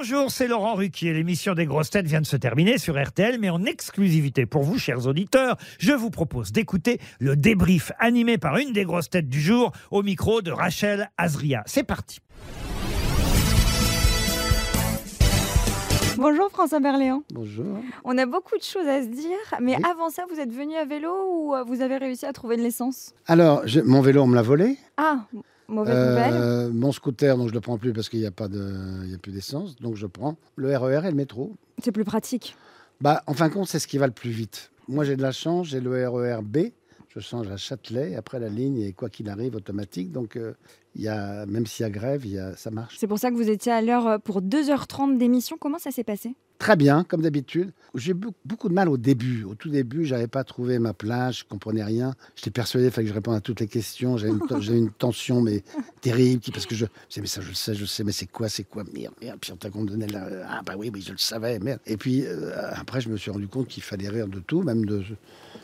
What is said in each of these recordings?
Bonjour, c'est Laurent Ruquier. L'émission des grosses têtes vient de se terminer sur RTL, mais en exclusivité pour vous, chers auditeurs, je vous propose d'écouter le débrief animé par une des grosses têtes du jour au micro de Rachel Azria. C'est parti. Bonjour François Berléand. Bonjour. On a beaucoup de choses à se dire, mais avant ça, vous êtes venu à vélo ou euh, vous avez réussi à trouver de l'essence? Alors, je- mon vélo, on me l'a volé. Ah, mauvaise nouvelle? Euh, mon scooter, donc je le prends plus parce qu'il n'y a, pas de- il y a plus d'essence. Donc je prends le RER et le métro. C'est plus pratique. Bah, en fin de compte, c'est ce qui va le plus vite. Moi, j'ai de la chance, j'ai le RER B. Je change à Châtelet. Après, la ligne est, quoi qu'il arrive, automatique. Donc, euh, il y a, même s'il y a grève, il y a, ça marche. C'est pour ça que vous étiez à l'heure euh, pour 2h30 d'émission. Comment ça s'est passé? Très bien, comme d'habitude. J'ai eu be- beaucoup de mal au début. Au tout début, j'avais pas trouvé ma place, je comprenais rien. J'étais persuadé qu'il fallait que je réponde à toutes les questions. J'avais une, tension mais terrible parce que je, disais, mais ça je le sais, je le sais, mais c'est quoi, c'est quoi, merde, merde. Puis on t'a me donnait la, ah bah oui, oui, je le savais, merde. Et puis euh, après, je me suis rendu compte qu'il fallait rire de tout, même de,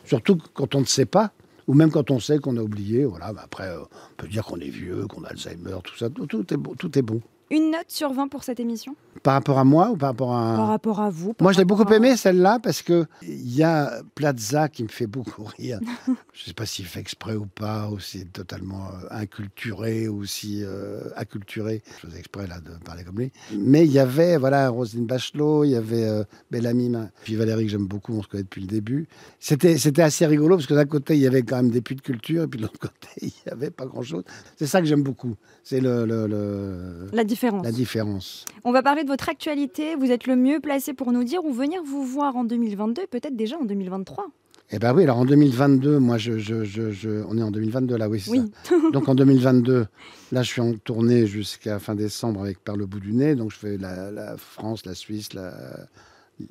surtout quand on ne sait pas. Ou même quand on sait qu'on a oublié, voilà. bah après, euh, on peut dire qu'on est vieux, qu'on a Alzheimer, tout ça, tout, tout est bon, tout est bon. Une note sur 20 pour cette émission Par rapport à moi ou par rapport à Par rapport à vous. Moi, je l'ai beaucoup à- aimé celle-là parce que il y a Plaza qui me fait beaucoup rire. je ne sais pas s'il fait exprès ou pas, ou s'il est totalement euh, inculturé ou si euh, acculturé. Je faisais exprès là de parler comme lui. Mais il y avait voilà Roselyne Bachelot, il y avait euh, Bellamy, puis Valérie que j'aime beaucoup, on se connaît depuis le début. C'était c'était assez rigolo parce que d'un côté il y avait quand même des puits de culture et puis de l'autre côté il y avait pas grand-chose. C'est ça que j'aime beaucoup. C'est le, le- le- La différence. la différence. On va parler de votre actualité. Vous êtes le mieux placé pour nous dire ou venir vous voir en 2022 et peut-être déjà en 2023. Eh ben oui, alors en 2022, moi, je, je, je, je- on est en 2022 là, oui, c'est Oui. ça. Donc en 2022, là, je suis en tournée jusqu'à fin décembre avec Par le bout du nez. Donc je fais la, la France, la Suisse, la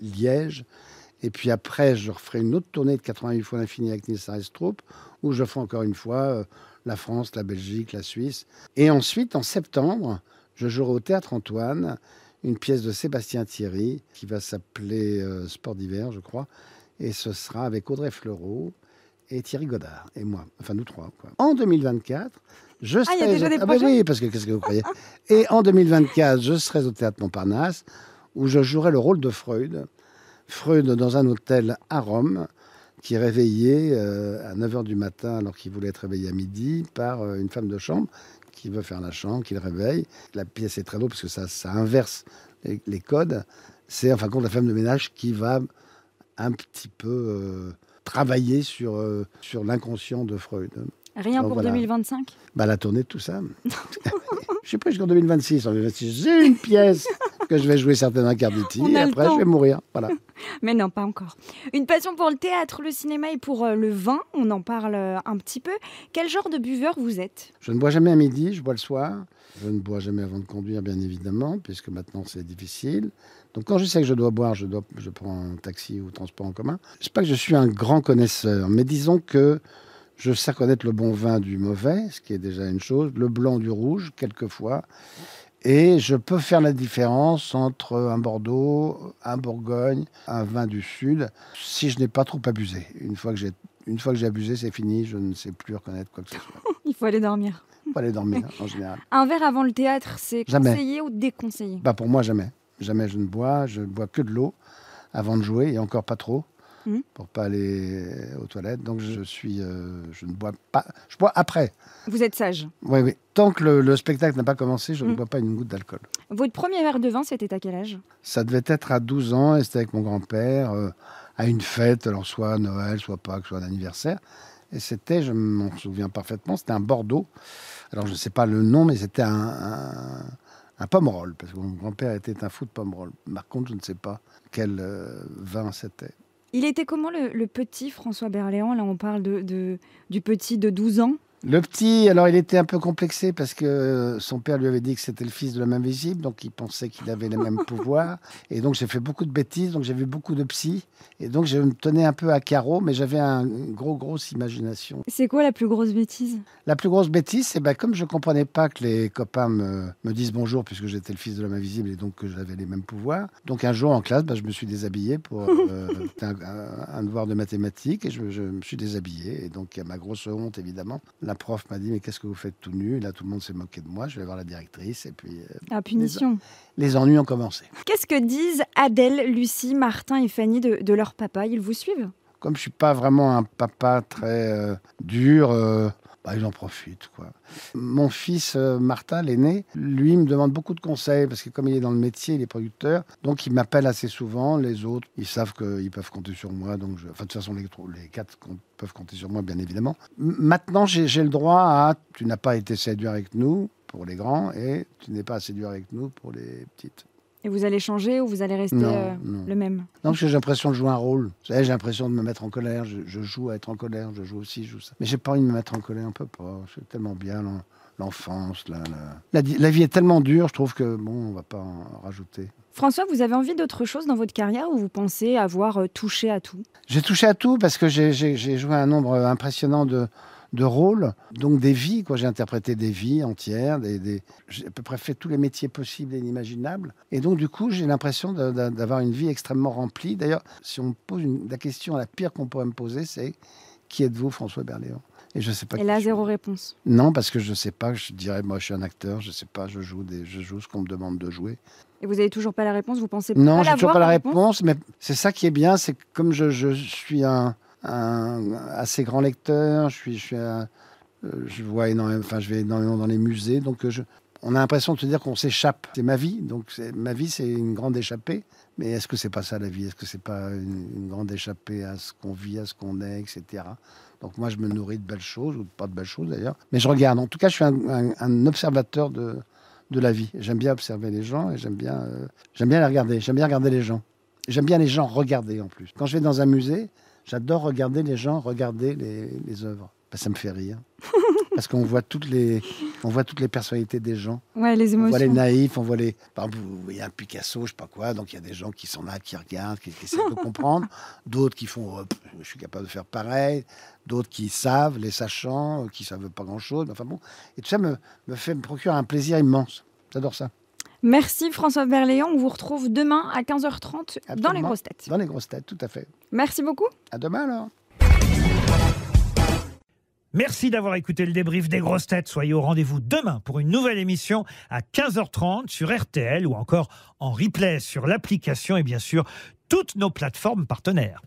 Liège. Et puis après, je referai une autre tournée de 88 fois l'infini avec Nils Arestrup, où je ferai encore une fois euh, la France, la Belgique, la Suisse. Et ensuite, en septembre, je jouerai au Théâtre Antoine une pièce de Sébastien Thierry qui va s'appeler euh, Sport d'hiver, je crois. Et ce sera avec Audrey Fleurot et Thierry Godard et moi. Enfin, nous trois. quoi. En 2024, je serai. Ah, il y a déjà des Ah, bah oui, parce que qu'est-ce que vous croyez? Et en 2024, je serai au Théâtre Montparnasse où je jouerai le rôle de Freud. Freud dans un hôtel à Rome qui est réveillé euh, à 9h du matin alors qu'il voulait être réveillé à midi par euh, une femme de chambre qui veut faire la chambre, qui le réveille. La pièce est très drôle parce que ça, ça inverse les, les codes. C'est en fin de compte la femme de ménage qui va un petit peu euh, travailler sur, euh, sur l'inconscient de Freud. Rien Donc pour voilà. 2025 Bah, la tournée de tout ça. Je suis pris jusqu'en 2026. En 2026, j'ai une pièce que je vais jouer certainement On et après je vais mourir. Voilà. Mais non, pas encore. Une passion pour le théâtre, le cinéma et pour euh, le vin, on en parle euh, un petit peu. Quel genre de buveur vous êtes? Je ne bois jamais à midi, je bois le soir. Je ne bois jamais avant de conduire, bien évidemment, puisque maintenant c'est difficile. Donc quand je sais que je dois boire, je, dois, je prends un taxi ou transport en commun. Je sais pas que je suis un grand connaisseur, mais disons que je sais connaître le bon vin du mauvais, ce qui est déjà une chose, le blanc du rouge, quelquefois. Et je peux faire la différence entre un Bordeaux, un Bourgogne, un vin du Sud, si je n'ai pas trop abusé. Une fois que j'ai une fois que j'ai abusé, c'est fini, je ne sais plus reconnaître quoi que ce soit. Il faut aller dormir. Faut aller dormir en général. Un verre avant le théâtre, c'est conseillé ou déconseillé? Bah pour moi jamais. Jamais je ne bois. Je ne bois que de l'eau avant de jouer et encore pas trop Mhm. pour pas aller aux toilettes. Donc je suis, euh, je ne bois pas. Je bois après. Vous êtes sage. Oui oui. Tant que le, le spectacle n'a pas commencé, je ne Mhm. bois pas une goutte d'alcool. Votre premier verre de vin, c'était à quel âge? Ça devait être à 12 ans et c'était avec mon grand-père euh, à une fête, alors soit Noël, soit Pâques, soit un anniversaire. Et c'était, je m'en souviens parfaitement, c'était un Bordeaux. Alors je ne sais pas le nom, mais c'était un, un, un pomerol, parce que mon grand-père était un fou de pomerol. Par contre, je ne sais pas quel euh, vin c'était. Il était comment le, petit François Berléand? Là, on parle de, de- du petit de 12 ans? Le petit, alors il était un peu complexé parce que euh, son père lui avait dit que c'était le fils de l'homme invisible, donc il pensait qu'il avait les mêmes pouvoirs. Et donc j'ai fait beaucoup de bêtises, donc j'ai vu beaucoup de psy. Et donc je me tenais un peu à carreau, mais j'avais un- une gros, grosse imagination. C'est quoi la plus grosse bêtise? La plus grosse bêtise, c'est ben, comme je comprenais pas que les copains me, me disent bonjour puisque j'étais le fils de l'homme invisible et donc que j'avais les mêmes pouvoirs. Donc un jour en classe, ben, je me suis déshabillé pour euh, un, devoir de mathématiques et je, je me suis déshabillé. Et donc à ma grosse honte évidemment, la la prof m'a dit Mais qu'est-ce que vous faites tout nu? Et là, tout le monde s'est moqué de moi. Je vais voir la directrice. Et puis, euh, Ah, punition. les ennuis ont commencé. Qu'est-ce que disent Adèle, Lucie, Martin et Fanny de, de leur papa? Ils vous suivent? Comme je suis pas vraiment un papa très euh, dur, euh, bah, ils en profitent. Quoi. Mon fils euh, Martin, l'aîné, lui, me demande beaucoup de conseils parce que comme il est dans le métier, il est producteur, donc il m'appelle assez souvent. Les autres, ils savent qu'ils peuvent compter sur moi. Donc je... Enfin, de toute façon, les, quatre peuvent compter sur moi, bien évidemment. Maintenant, j'ai le droit à tu n'as pas été dur avec nous pour les grands et tu n'es pas dur avec nous pour les petites. Et vous allez changer ou vous allez rester Non, euh, non. le même Non, parce que j'ai l'impression de jouer un rôle. Vous savez, j'ai l'impression de me mettre en colère. Je, je joue à être en colère, je joue aussi, je joue ça. Mais j'ai pas envie de me mettre en colère, on peut pas. C'est tellement bien l'en- l'enfance. La, la... La, di- la vie est tellement dure, je trouve que bon, on va pas en rajouter. François, vous avez envie d'autre chose dans votre carrière ou vous pensez avoir euh, touché à tout? J'ai touché à tout parce que j'ai joué un nombre impressionnant de, de rôles, donc des vies. quoi. J'ai interprété des vies entières, des, des- j'ai à peu près fait tous les métiers possibles et inimaginables. Et donc, du coup, j'ai l'impression d'avoir une vie extrêmement remplie. D'ailleurs, si on me pose une- la question la pire qu'on pourrait me poser, c'est qui êtes-vous, François Berléand? Et je sais pas. Et là, je zéro réponse. Non, parce que je sais pas. Je dirais, moi, je suis un acteur. Je sais pas. Je joue des, je joue ce qu'on me demande de jouer. Et vous avez toujours pas la réponse? Vous pensez Non, pas j'ai toujours pas la la réponse, mais c'est ça qui est bien, c'est que comme je, je suis un, un assez grand lecteur, je suis, je euh, vois enfin, je vais énormément dans les musées, donc euh, on a l'impression de se dire qu'on s'échappe. C'est ma vie, donc ma vie, c'est une grande échappée. Mais est-ce que c'est pas ça la vie? Est-ce que c'est pas une, grande échappée à ce qu'on vit, à ce qu'on est, etc. Donc moi, je me nourris de belles choses, ou pas de belles choses d'ailleurs. Mais je regarde. En tout cas, je suis un observateur de, de la vie. J'aime bien observer les gens et j'aime bien, euh, j'aime bien les regarder. J'aime bien regarder les gens. J'aime bien les gens regarder en plus. Quand je vais dans un musée, j'adore regarder les gens regarder les, les œuvres. Ben, ça me fait rire. Parce qu'on voit toutes les, on voit toutes les personnalités des gens. Ouais, les On voit les émotions. naïfs, on voit les. Par exemple, vous voyez un Picasso, je sais pas quoi, donc il y a des gens qui sont là, qui regardent, qui, qui essaient de comprendre. D'autres qui font, euh, je suis capable de faire pareil. D'autres qui savent, les sachants, euh, qui savent pas grand-chose. Enfin bon, et tout ça me, me fait me procure un plaisir immense. J'adore ça. Merci François Berléand. On vous retrouve demain à 15h30 dans les grosses têtes. Dans les grosses têtes, tout à fait. Merci beaucoup. À demain alors. Merci d'avoir écouté le débrief des grosses têtes. Soyez au rendez-vous demain pour une nouvelle émission à 15h30 sur RTL ou encore en replay sur l'application et bien sûr toutes nos plateformes partenaires.